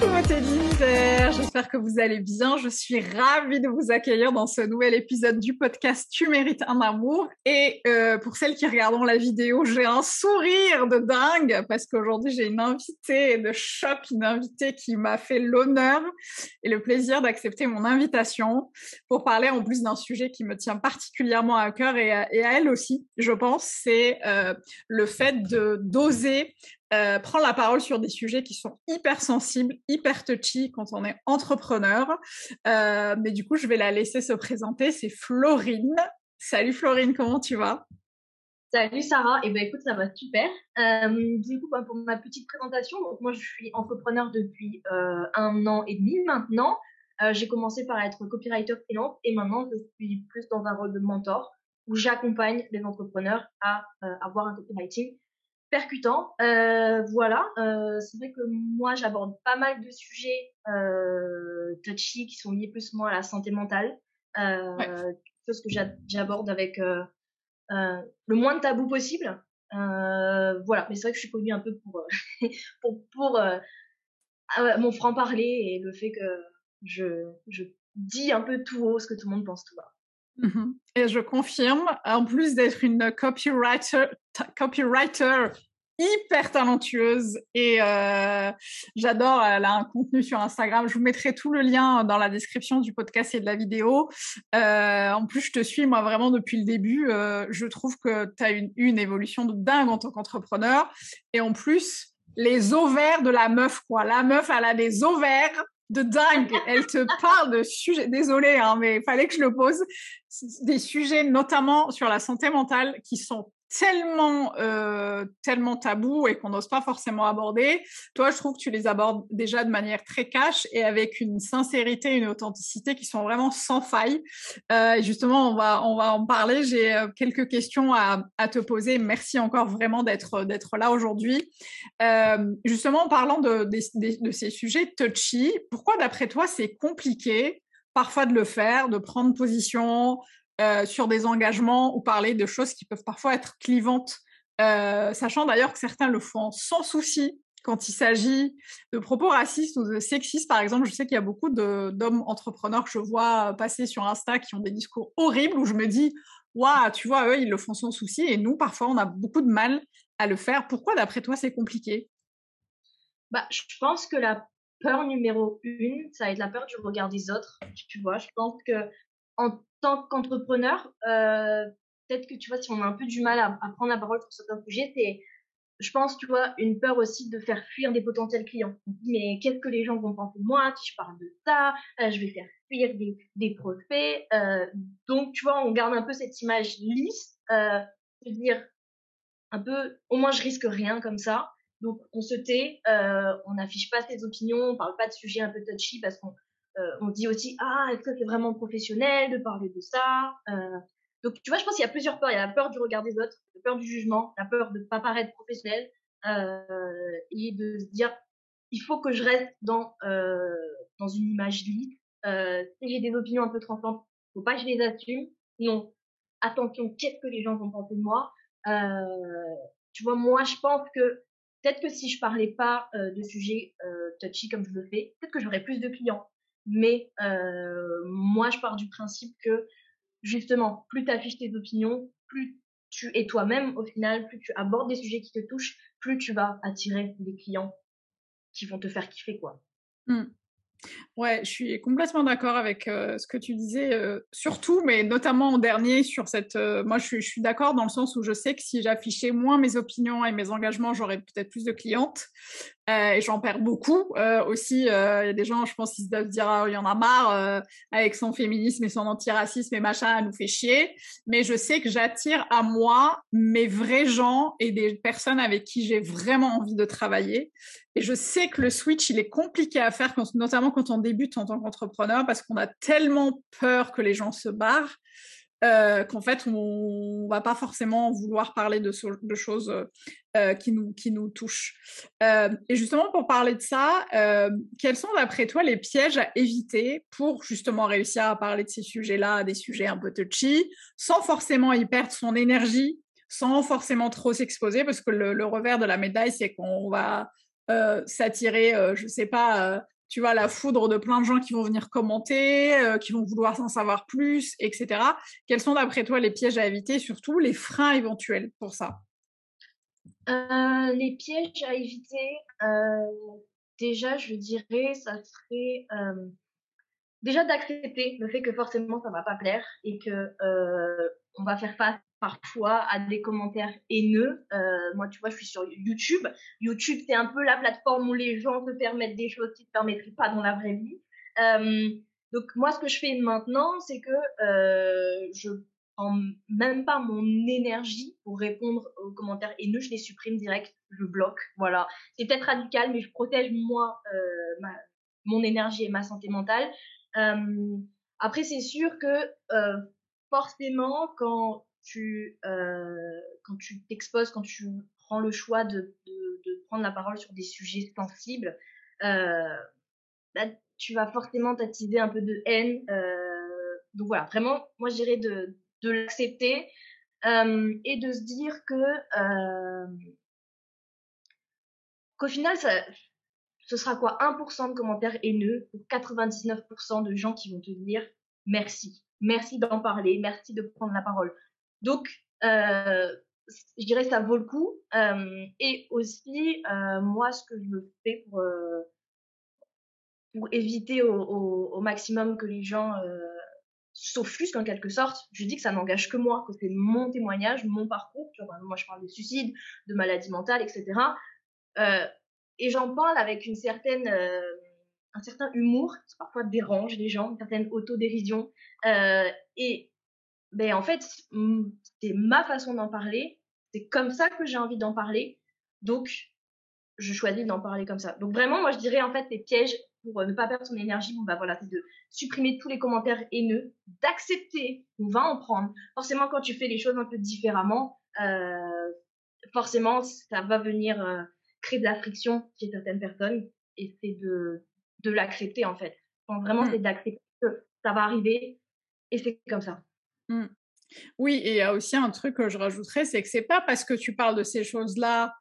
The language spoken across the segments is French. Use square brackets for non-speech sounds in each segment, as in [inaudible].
Coucou l'univers, j'espère que vous allez bien. Je suis ravie de vous accueillir dans ce nouvel épisode du podcast Tu mérites un amour. Et euh, pour celles qui regardent la vidéo, j'ai un sourire de dingue parce qu'aujourd'hui j'ai une invitée de choc, une invitée qui m'a fait l'honneur et le plaisir d'accepter mon invitation pour parler en plus d'un sujet qui me tient particulièrement à cœur et à, et à elle aussi, je pense, c'est euh, le fait de d'oser euh, la parole sur des sujets qui sont hyper sensibles, hyper touchy quand on est entrepreneur. Euh, mais du coup, je vais la laisser se présenter. C'est Florine. Salut Florine, comment tu vas? Salut Sarah, et eh ben écoute ça va super. Euh, du coup bah, pour ma petite présentation, donc moi je suis entrepreneur depuis euh, un an et demi maintenant. J'ai commencé par être copywriter freelance et maintenant je suis plus dans un rôle de mentor où j'accompagne les entrepreneurs à avoir un copywriting percutant. Euh, voilà, euh, c'est vrai que moi j'aborde pas mal de sujets euh, touchy qui sont liés plus moi à la santé mentale, euh, ouais. chose que j'aborde avec euh, euh, le moins de tabou possible. Euh, voilà, mais c'est vrai que je suis connue un peu pour [laughs] pour, pour ah mon franc parler et le fait que je je dis un peu tout haut ce que tout le monde pense tout bas. Mmh et je confirme, en plus d'être une copywriter, copywriter hyper talentueuse et euh, j'adore, elle a un contenu sur Instagram. Je vous mettrai tout le lien dans la description du podcast et de la vidéo. Euh, en plus, je te suis moi vraiment depuis le début. Euh, je trouve que tu as une, une évolution de dingue en tant qu'entrepreneur et en plus les ovaires de la meuf quoi. La meuf, elle a des ovaires de dingue. Elle te parle de sujets, désolé, hein, mais il fallait que je le pose, des sujets notamment sur la santé mentale qui sont tellement euh, tellement tabous et qu'on n'ose pas forcément aborder. Toi, je trouve que tu les abordes déjà de manière très cash et avec une sincérité, une authenticité qui sont vraiment sans faille. Euh, justement, on va on va en parler. J'ai euh, quelques questions à, à te poser. Merci encore vraiment d'être d'être là aujourd'hui. Euh, justement, en parlant de, de, de ces sujets touchy, pourquoi d'après toi c'est compliqué parfois de le faire, de prendre position, euh, sur des engagements ou parler de choses qui peuvent parfois être clivantes, euh, sachant d'ailleurs que certains le font sans souci quand il s'agit de propos racistes ou de sexistes, par exemple. Je sais qu'il y a beaucoup d'hommes entrepreneurs que je vois passer sur Insta qui ont des discours horribles où je me dis, waouh, tu vois, eux, ils le font sans souci et nous, parfois, on a beaucoup de mal à le faire. Pourquoi, d'après toi, c'est compliqué? Bah, Je pense que la peur numéro une, ça va être la peur du regard des autres. Tu vois, je pense que en tant qu'entrepreneur, euh, peut-être que tu vois, si on a un peu du mal à, prendre la parole sur certains sujets, c'est, je pense, tu vois, une peur aussi de faire fuir des potentiels clients. On dit, mais qu'est-ce que les gens vont penser de moi si je parle de ça? Euh, Je vais faire fuir des, des prospects. Euh, donc, tu vois, on garde un peu cette image lisse, euh, de dire un peu, au moins je risque rien comme ça. Donc, on se tait, on n'affiche pas ses opinions, on parle pas de sujets un peu touchy parce qu'on euh, on dit aussi ah est-ce que c'est vraiment professionnel de parler de ça euh, donc tu vois je pense qu'il y a plusieurs peurs. Il y a la peur du regard des autres la peur du jugement la peur de pas paraître professionnel euh, et de se dire il faut que je reste dans dans une image euh, si j'ai des opinions un peu tranchantes faut pas que je les assume. Non attention qu'est-ce que les gens vont penser de moi tu vois, moi, je pense que peut-être que si je parlais pas de sujets touchy comme je le fais, peut-être que j'aurais plus de clients. Mais moi, je pars du principe que justement, plus tu affiches tes opinions, plus tu es toi-même au final, plus tu abordes des sujets qui te touchent, plus tu vas attirer des clients qui vont te faire kiffer, quoi. Mmh. Ouais, je suis complètement d'accord avec euh, ce que tu disais, euh, surtout, mais notamment en dernier sur cette. Euh, moi, je suis, d'accord dans le sens où je sais que si j'affichais moins mes opinions et mes engagements, j'aurais peut-être plus de clientes. Et j'en perds beaucoup aussi. Il y a des gens, je pense, qui doivent dire ah, il y en a marre avec son féminisme et son antiracisme et machin, elle nous fait chier. Mais je sais que j'attire à moi mes vrais gens et des personnes avec qui j'ai vraiment envie de travailler. Et je sais que le switch, il est compliqué à faire, notamment quand on débute en tant qu'entrepreneur, parce qu'on a tellement peur que les gens se barrent euh, qu'en fait on, va pas forcément vouloir parler de, choses euh, euh, qui nous qui nous touchent. et justement pour parler de ça, quels sont d'après toi les pièges à éviter pour justement réussir à parler de ces sujets-là, des sujets un peu touchy, sans forcément y perdre son énergie, sans forcément trop s'exposer, parce que le, le, revers de la médaille c'est qu'on va s'attirer, je sais pas tu vois, la foudre de plein de gens qui vont venir commenter, euh, qui vont vouloir en savoir plus, etc. Quels sont d'après toi les pièges à éviter, surtout les freins éventuels pour ça? Euh, Les pièges à éviter, euh, déjà, je dirais, ça serait déjà d'accepter le fait que forcément ça va pas plaire et que on va faire face parfois à des commentaires haineux. Euh, moi, tu vois, je suis sur YouTube. YouTube, c'est un peu la plateforme où les gens te permettent des choses qui ne te permettraient pas dans la vraie vie. Euh, donc, moi, ce que je fais maintenant, c'est que euh, je prends même pas mon énergie pour répondre aux commentaires haineux. Je les supprime direct. Je bloque. Voilà. C'est peut-être radical, mais je protège, moi, euh, ma, mon énergie et ma santé mentale. Euh, après, c'est sûr que euh, forcément, quand euh, quand tu t'exposes, quand tu prends le choix de, prendre la parole sur des sujets sensibles, euh, là, tu vas forcément t'attiser un peu de haine. Euh, donc voilà, vraiment, moi je dirais de, l'accepter et de se dire que qu'au final, ce sera quoi 1% de commentaires haineux pour 99% de gens qui vont te dire merci. Merci d'en parler, merci de prendre la parole. Donc, euh, je dirais ça vaut le coup. Euh, et aussi, euh, moi, ce que je fais pour, pour éviter au, au, au, maximum que les gens s'offusquent en quelque sorte, je dis que ça n'engage que moi, que c'est mon témoignage, mon parcours. Moi, je parle de suicide, de maladie mentale, etc. Euh, et j'en parle avec une certaine, euh, un certain humour, qui parfois dérange les gens, une certaine autodérision. Euh, et ben en fait, c'est ma façon d'en parler. C'est comme ça que j'ai envie d'en parler. Donc, je choisis d'en parler comme ça. Donc vraiment, moi, je dirais en fait les pièges pour euh, ne pas perdre son énergie. Bon bah voilà, c'est de supprimer tous les commentaires haineux, d'accepter on va en prendre. Forcément, quand tu fais les choses un peu différemment, euh, forcément, ça va venir euh, créer de la friction chez certaines personnes. Et c'est de de l'accepter en fait. Donc, vraiment, mmh. c'est d'accepter que ça va arriver et c'est comme ça. Mmh. Oui, et il y a aussi un truc que je rajouterais, c'est que c'est pas parce que tu parles de ces choses-là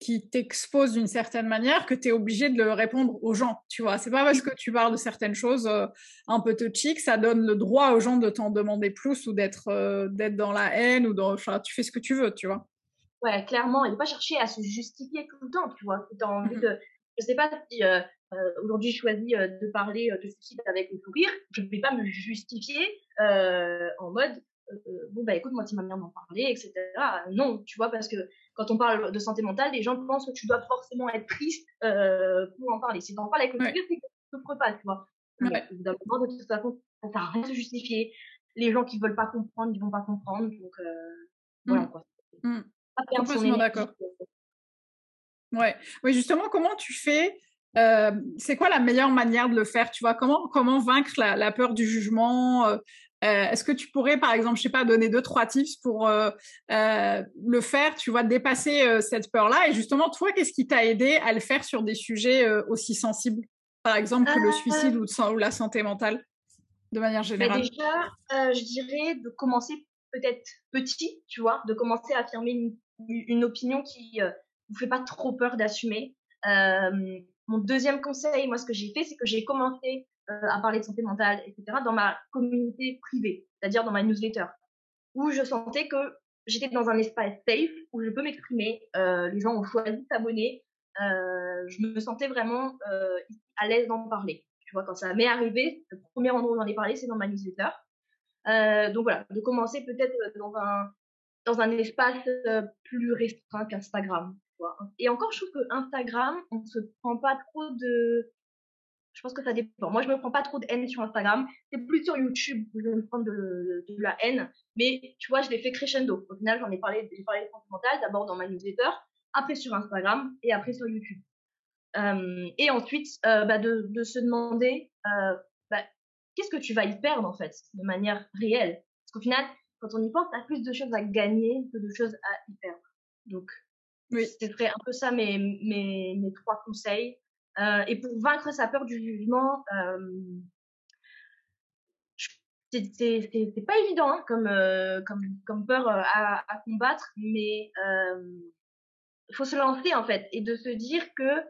qui t'exposent d'une certaine manière que tu es obligé de le répondre aux gens, tu vois? C'est pas parce que tu parles de certaines choses euh, un peu touchy que ça donne le droit aux gens de t'en demander plus ou d'être euh, d'être dans la haine ou dans enfin, tu fais ce que tu veux, tu vois? Ouais, clairement, il faut pas chercher à se justifier tout le temps, tu vois? As envie mmh de je sais pas si euh, aujourd'hui je choisis de parler de suicide avec le sourire, je ne vais pas me justifier en mode euh, bon bah écoute moi tu m'as bien d'en parler etc non tu vois parce que quand on parle de santé mentale les gens pensent que tu dois forcément être triste euh, pour en parler. Si t'en parles avec le ouais. c'est que tu souffres pas tu vois. Ouais. de toute façon ça sert à rien de justifier. Les gens qui veulent pas comprendre ils vont pas comprendre donc euh, voilà mmh. quoi mmh. complètement d'accord. ouais. Oui justement comment tu fais euh, c'est quoi la meilleure manière de le faire Tu vois? Comment comment vaincre la, la peur du jugement? Euh, euh, Est-ce que tu pourrais, par exemple, je sais pas, donner deux trois tips pour euh, le faire Tu vois, dépasser cette peur-là? Et justement, toi, qu'est-ce qui t'a aidé à le faire sur des sujets aussi sensibles, par exemple que le suicide ou, ou, la santé mentale, de manière générale. bah Déjà, je dirais de commencer peut-être petit, tu vois, de commencer à affirmer une une opinion qui ne vous fait pas trop peur d'assumer. Mon deuxième conseil, moi, ce que j'ai fait, c'est que j'ai commencé à parler de santé mentale, etc., dans ma communauté privée, c'est-à-dire dans ma newsletter, où je sentais que j'étais dans un espace safe où je peux m'exprimer. les gens ont choisi de s'abonner. je me sentais vraiment à l'aise d'en parler. Tu vois, quand ça m'est arrivé, le premier endroit où j'en ai parlé, c'est dans ma newsletter. Euh, donc voilà, de commencer peut-être dans un, dans un espace euh, plus restreint qu'Instagram. Et encore, je trouve que Instagram, on se prend pas trop de. Je pense que ça dépend. Moi, je me prends pas trop de haine sur Instagram. C'est plus sur YouTube où je me prends de, la haine. Mais tu vois, je l'ai fait crescendo. Au final, j'en ai parlé, j'ai parlé de mentale, d'abord dans ma newsletter, après sur Instagram et après sur YouTube. Euh, et ensuite, euh, bah de, se demander euh, bah, qu'est-ce que tu vas y perdre en fait, de manière réelle? Parce qu'au final, quand on y pense, tu as plus de choses à gagner que de choses à y perdre. Donc, oui. ce serait un peu ça mes, mes, mes trois conseils. Euh, et pour vaincre sa peur du jugement, euh, c'est pas évident hein, comme, euh, comme, comme peur à, à combattre, mais il faut se lancer en fait et de se dire que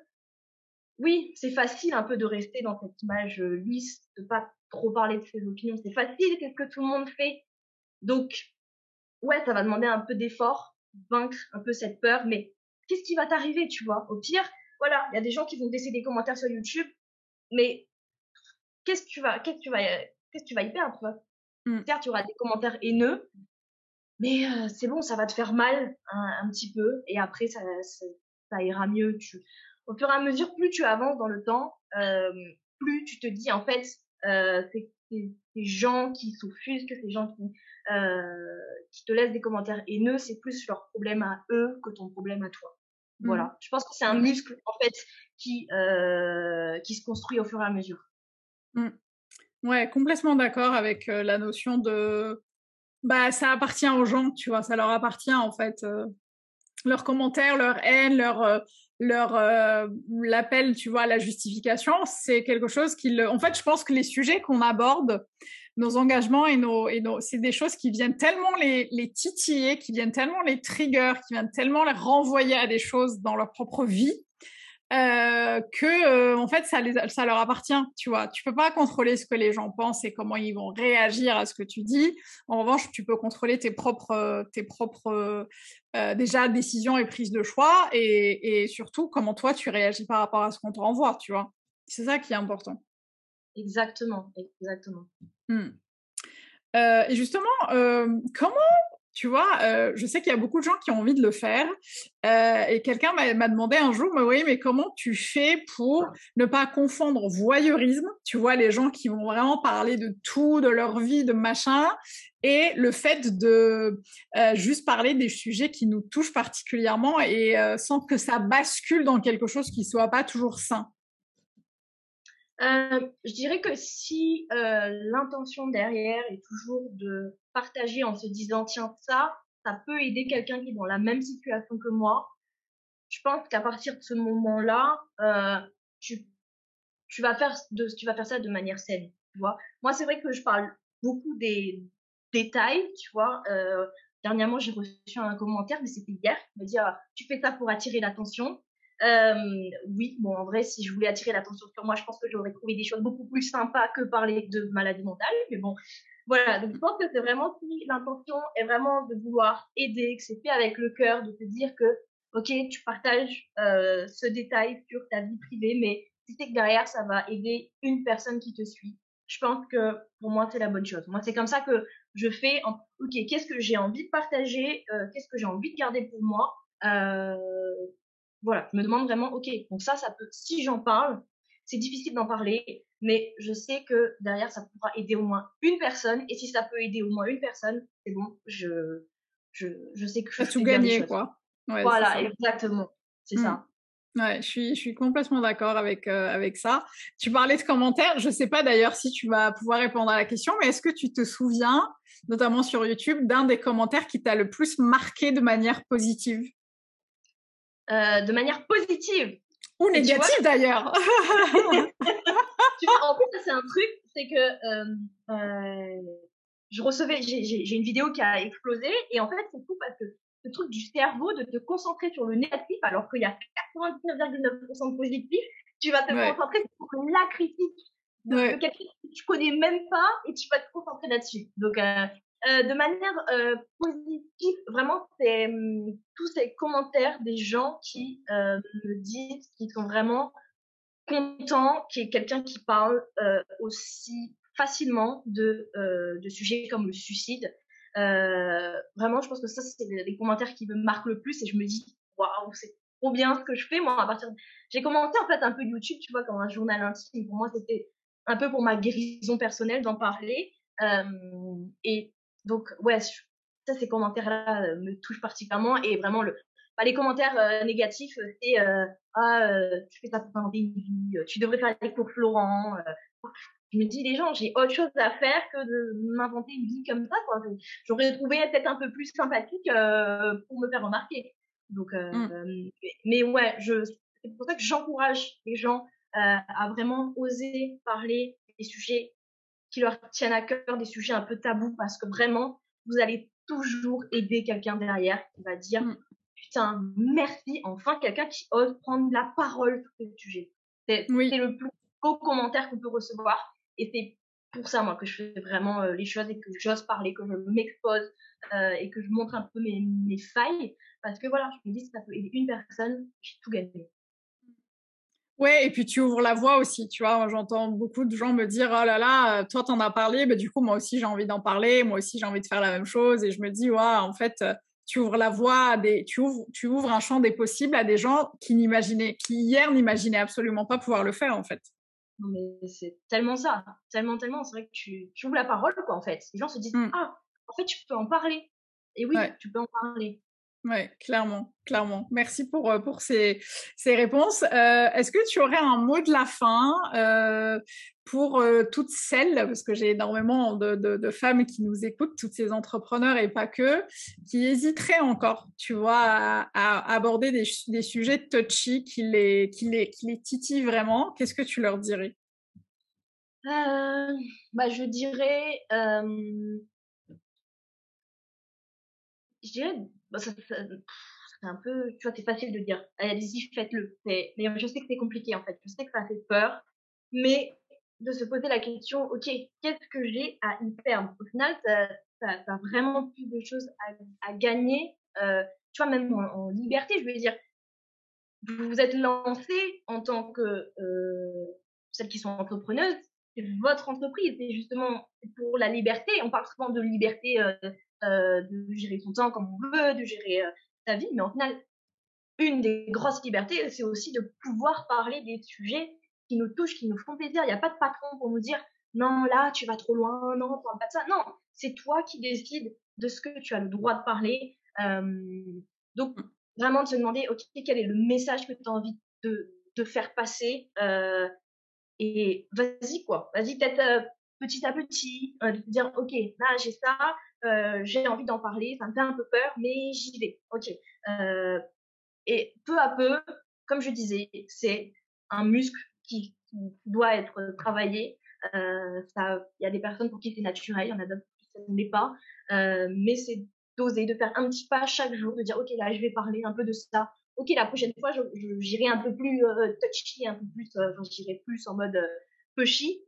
oui, c'est facile un peu de rester dans cette image euh, lisse, de pas trop parler de ses opinions. C'est facile, qu'est-ce que tout le monde fait? Donc, ouais, ça va demander un peu d'effort, vaincre un peu cette peur, mais qu'est-ce qui va t'arriver, tu vois? Au pire, voilà, il y a des gens qui vont laisser des commentaires sur YouTube, mais qu'est-ce que tu vas, qu'est-ce que tu vas, qu'est-ce que tu vas y perdre, mmh. Certes, tu auras des commentaires haineux, mais euh, c'est bon, ça va te faire mal un, petit peu, et après, ça, ça, ça ira mieux. Tu, au fur et à mesure, plus tu avances dans le temps, euh, plus tu te dis en fait, euh, c'est ces gens qui s'offusquent, ces gens qui, euh, qui te laissent des commentaires haineux, c'est plus leur problème à eux que ton problème à toi. Mmh. Voilà. Je pense que c'est un muscle en fait qui euh, qui se construit au fur et à mesure. Mmh. Ouais, complètement d'accord avec euh, la notion de bah ça appartient aux gens, tu vois, ça leur appartient en fait. Leurs commentaires, leur haine, leur leur euh, l'appel, tu vois, à la justification, c'est quelque chose qui, en fait, je pense que les sujets qu'on aborde, nos engagements et nos, et nos, c'est des choses qui viennent tellement les, les titiller, qui viennent tellement les trigger, qui viennent tellement les renvoyer à des choses dans leur propre vie, euh, que euh, en fait ça, les, ça leur appartient, tu vois. Tu peux pas contrôler ce que les gens pensent et comment ils vont réagir à ce que tu dis. En revanche, tu peux contrôler tes propres, tes propres euh, déjà décisions et prises de choix et, et, surtout comment toi tu réagis par rapport à ce qu'on te renvoie, tu vois. C'est ça qui est important. Exactement, exactement. Hmm. et justement, comment tu vois, euh, je sais qu'il y a beaucoup de gens qui ont envie de le faire. Euh, et quelqu'un m'a demandé un jour, mais oui, mais comment tu fais pour ne pas confondre voyeurisme, tu vois, les gens qui vont vraiment parler de tout, de leur vie, de machin, et le fait de euh, juste parler des sujets qui nous touchent particulièrement et sans que ça bascule dans quelque chose qui soit pas toujours sain? Euh, je dirais que si euh, l'intention derrière est toujours de partager en se disant tiens ça, ça peut aider quelqu'un qui est dans la même situation que moi. Je pense qu'à partir de ce moment-là, euh, tu vas faire ça de manière saine, tu vois. Moi c'est vrai que je parle beaucoup des détails, tu vois. Dernièrement j'ai reçu un commentaire, mais c'était hier, il me dit ah, tu fais ça pour attirer l'attention. Euh, oui, bon, en vrai, si je voulais attirer l'attention sur moi, je pense que j'aurais trouvé des choses beaucoup plus sympas que parler de maladie mentale. Mais bon, voilà. Donc, je pense que c'est vraiment si l'intention est vraiment de vouloir aider, que c'est fait avec le cœur, de te dire que, ok, tu partages euh, ce détail sur ta vie privée, mais si c'est que derrière, ça va aider une personne qui te suit, je pense que pour moi, c'est la bonne chose. Moi, c'est comme ça que je fais, en, ok, qu'est-ce que j'ai envie de partager, euh, qu'est-ce que j'ai envie de garder pour moi, euh, voilà, je me demande vraiment, ok, donc ça, ça peut, si j'en parle, c'est difficile d'en parler, mais je sais que derrière, ça pourra aider au moins une personne, et si ça peut aider au moins une personne, c'est bon, je, je, je sais que je tout gagner, quoi. voilà, exactement, c'est ça. Mmh. Ouais, je suis, je suis complètement d'accord avec euh, avec ça. Tu parlais de commentaires. Je sais pas d'ailleurs si tu vas pouvoir répondre à la question, mais est-ce que tu te souviens, notamment sur YouTube, d'un des commentaires qui t'a le plus marqué de manière positive? Euh, de manière positive. Ou négative d'ailleurs. [laughs] tu vois, en plus, c'est un truc, c'est que euh, euh, je recevais, j'ai une vidéo qui a explosé et en fait, c'est fou parce que ce truc du cerveau de te concentrer sur le négatif alors qu'il y a 99,9% de positif, tu vas te concentrer sur la critique de, quelqu'un que tu connais même pas et tu vas te concentrer là-dessus. Donc, euh, euh, de manière euh, positive, vraiment, c'est hum, tous ces commentaires des gens qui euh, me disent qu'ils sont vraiment contents qu'il y ait quelqu'un qui parle euh, aussi facilement de, de sujets comme le suicide. vraiment, je pense que ça, c'est les, commentaires qui me marquent le plus et je me dis, waouh, c'est trop bien ce que je fais. Moi, à partir, j'ai commencé en fait un peu YouTube, tu vois, comme un journal intime. Pour moi, c'était un peu pour ma guérison personnelle d'en parler. Euh, et donc, ouais, ça, ces commentaires-là euh, me touchent particulièrement. Et vraiment, le, bah, les commentaires euh, négatifs, c'est euh, ah, tu fais ça pour une vie, tu devrais faire des cours Florent. je me dis, les gens, j'ai autre chose à faire que de m'inventer une vie comme ça. J'aurais trouvé peut-être un peu plus sympathique pour me faire remarquer. Donc, mmh. mais ouais, je, c'est pour ça que j'encourage les gens à vraiment oser parler des sujets qui leur tiennent à cœur, des sujets un peu tabous, parce que vraiment, vous allez toujours aider quelqu'un derrière qui va dire mm. putain, merci, enfin quelqu'un qui ose prendre la parole sur ce sujet. C'est le plus beau commentaire qu'on peut recevoir. Et c'est pour ça, moi, que je fais vraiment euh, les choses et que j'ose parler, que je m'expose euh, et que je montre un peu mes, mes failles. Parce que voilà, je me dis, si ça peut aider une personne, j'ai tout gagné. Ouais, et puis tu ouvres la voie aussi, tu vois. J'entends beaucoup de gens me dire oh là là, toi t'en as parlé, mais du coup moi aussi j'ai envie d'en parler, moi aussi j'ai envie de faire la même chose, et je me dis ouais, en fait tu ouvres la voie, à des, tu ouvres, tu ouvres un champ des possibles à des gens qui n'imaginaient, qui hier n'imaginaient absolument pas pouvoir le faire en fait. Non mais c'est tellement ça, tellement tellement, c'est vrai que tu, tu ouvres la parole quoi en fait. Les gens se disent mmh. ah en fait tu peux en parler, et oui tu peux en parler. Oui, clairement, clairement. Merci pour, euh, pour ces, ces réponses. Euh, Est-ce que tu aurais un mot de la fin euh, pour euh, toutes celles, parce que j'ai énormément de, de, femmes qui nous écoutent, toutes ces entrepreneurs et pas que, qui hésiteraient encore, tu vois, à, aborder des, des, sujets touchy qui les, qui les, qui les titillent vraiment? Qu'est-ce que tu leur dirais? Bah, Je dirais... je dirais bah, c'est un peu, tu vois, c'est facile de dire, allez-y, faites-le. Mais je sais que c'est compliqué, en fait. Je sais que ça fait peur. Mais de se poser la question, OK, qu'est-ce que j'ai à y perdre? Au final, ça, ça, vraiment plus de choses à, gagner. Euh, tu vois, même en, liberté, je veux dire, vous vous êtes lancé en tant que euh, celles qui sont entrepreneuses, c'est votre entreprise, c'est justement pour la liberté. On parle souvent de liberté euh, de gérer son temps comme on veut, de gérer euh, sa vie. Mais en final, une des grosses libertés, c'est aussi de pouvoir parler des sujets qui nous touchent, qui nous font plaisir. Il n'y a pas de patron pour nous dire non, là, tu vas trop loin, non, parle pas de ça. Non, c'est toi qui décides de ce que tu as le droit de parler. Euh, donc, vraiment de se demander, OK, quel est le message que tu as envie de, de faire passer euh, Et vas-y, quoi. Vas-y, peut-être euh, petit à petit, de te dire, OK, là, j'ai ça, euh, j'ai envie d'en parler, ça me fait un peu peur, mais j'y vais. Ok. Euh, et peu à peu, comme je disais, c'est un muscle qui, doit être travaillé. Euh, il y a des personnes pour qui c'est naturel, il y en a d'autres qui ne l'est pas. Mais c'est d'oser, de faire un petit pas chaque jour, de dire ok là je vais parler un peu de ça. Ok la prochaine fois j'irai un peu plus touchy, un peu plus, j'irai plus en mode pushy.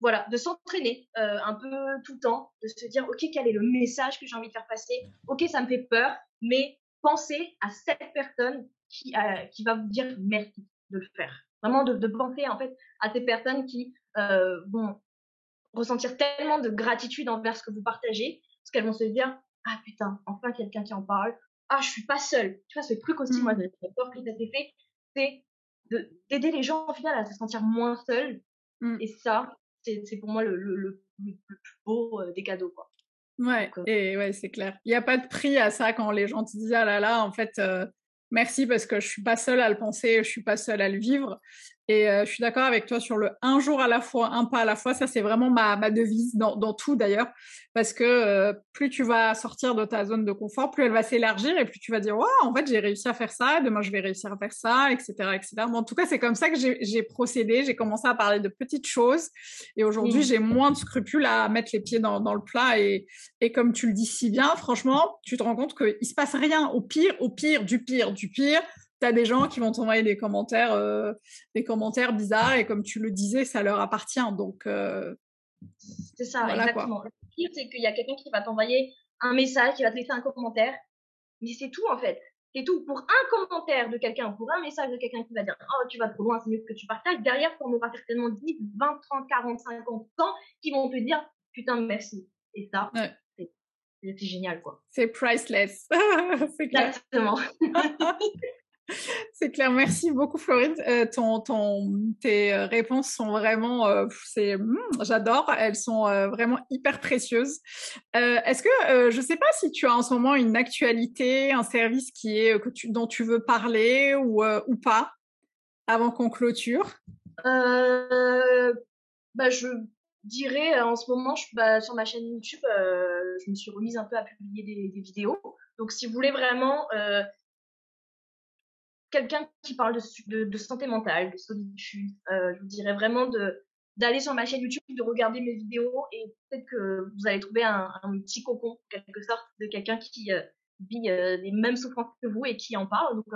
Voilà, de s'entraîner euh, un peu tout le temps, de se dire, OK, quel est le message que j'ai envie de faire passer? OK, ça me fait peur, mais pensez à cette personne qui, euh, qui va vous dire merci de le faire. Vraiment de, de penser en fait à ces personnes qui euh, vont ressentir tellement de gratitude envers ce que vous partagez, parce qu'elles vont se dire, ah putain, enfin quelqu'un qui en parle, ah je suis pas seule. Tu vois, ce truc aussi, moi, j'ai peur que ça fait, c'est d'aider les gens au final à se sentir moins seuls. Mmh. Et ça, c'est pour moi le, le, le, plus beau des cadeaux, quoi. Ouais, euh et ouais, c'est clair. Il n'y a pas de prix à ça quand les gens te disent ah là là, en fait, euh, merci parce que je suis pas seule à le penser, je suis pas seule à le vivre. Et euh, je suis d'accord avec toi sur le un jour à la fois, un pas à la fois. Ça, c'est vraiment ma, ma devise dans, dans tout d'ailleurs. Parce que euh, plus tu vas sortir de ta zone de confort, plus elle va s'élargir et plus tu vas dire, ouais, en fait, j'ai réussi à faire ça, demain, je vais réussir à faire ça, etc. etc. Bon, en tout cas, c'est comme ça que j'ai procédé. J'ai commencé à parler de petites choses. Et aujourd'hui, j'ai moins de scrupules à mettre les pieds dans, dans le plat. Et, et comme tu le dis si bien, franchement, tu te rends compte qu'il se passe rien. Au pire, au pire, du pire, du pire t'as des gens qui vont t'envoyer des commentaires, euh, des commentaires bizarres et comme tu le disais, ça leur appartient. Donc euh, c'est ça, exactement. Le pire, c'est qu'il y a quelqu'un qui va t'envoyer un message, qui va te laisser un commentaire, mais c'est tout en fait. C'est tout. Pour un commentaire de quelqu'un, pour un message de quelqu'un qui va dire Oh, tu vas trop loin, c'est mieux que tu partages. Derrière, on aura certainement 10, 20, 30, 40, 50 ans qui vont te dire Putain, merci. Et ça, c'est génial, quoi. C'est priceless. [laughs] Exactement. [laughs] C'est clair, merci beaucoup Florine. Euh, tes euh, réponses sont vraiment, euh, c'est, hmm, j'adore. Elles sont vraiment hyper précieuses. Est-ce que, je sais pas si tu as en ce moment une actualité, un service qui est dont tu veux parler ou pas, avant qu'on clôture? bah je dirais en ce moment, bah, sur ma chaîne YouTube, je me suis remise un peu à publier des vidéos. Donc si vous voulez vraiment quelqu'un qui parle de, de, santé mentale, de solitude, euh, je vous dirais vraiment de d'aller sur ma chaîne YouTube, de regarder mes vidéos et peut-être que vous allez trouver un, un, petit cocon, quelque sorte, de quelqu'un qui euh, vit euh, les mêmes souffrances que vous et qui en parle. Donc,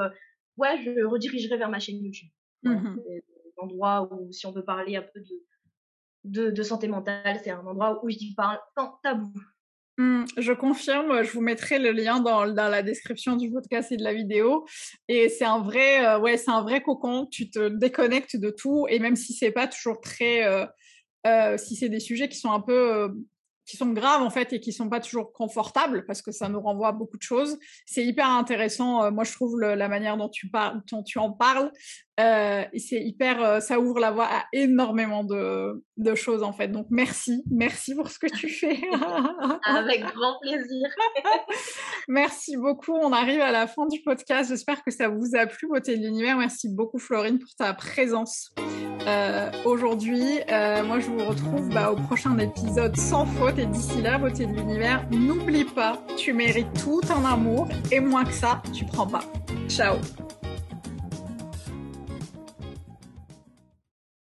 ouais, je redirigerai vers ma chaîne YouTube. Mmh un endroit où, si on veut parler un peu de, de, de santé mentale, c'est un endroit où j'y parle sans tabou. Mmh, je confirme, je vous mettrai le lien dans, la description du podcast et de la vidéo. Et c'est un vrai, euh, ouais, c'est un vrai cocon. Tu te déconnectes de tout et même si c'est pas toujours très, euh, euh, si c'est des sujets qui sont un peu qui sont graves en fait et qui sont pas toujours confortables parce que ça nous renvoie à beaucoup de choses. C'est hyper intéressant. Euh, moi, je trouve le, la manière dont tu parles, dont tu en parles, euh, c'est hyper, euh, ça ouvre la voie à énormément de, de choses en fait. Donc merci, merci pour ce que tu fais. [laughs] Avec grand plaisir. [laughs] merci beaucoup. On arrive à la fin du podcast. J'espère que ça vous a plu, beauté de l'univers. Merci beaucoup Florine pour ta présence aujourd'hui. Moi, je vous retrouve bah, au prochain épisode sans faute. Et d'ici là, beauté de l'univers, n'oublie pas, tu mérites tout en amour et moins que ça, tu prends pas. Ciao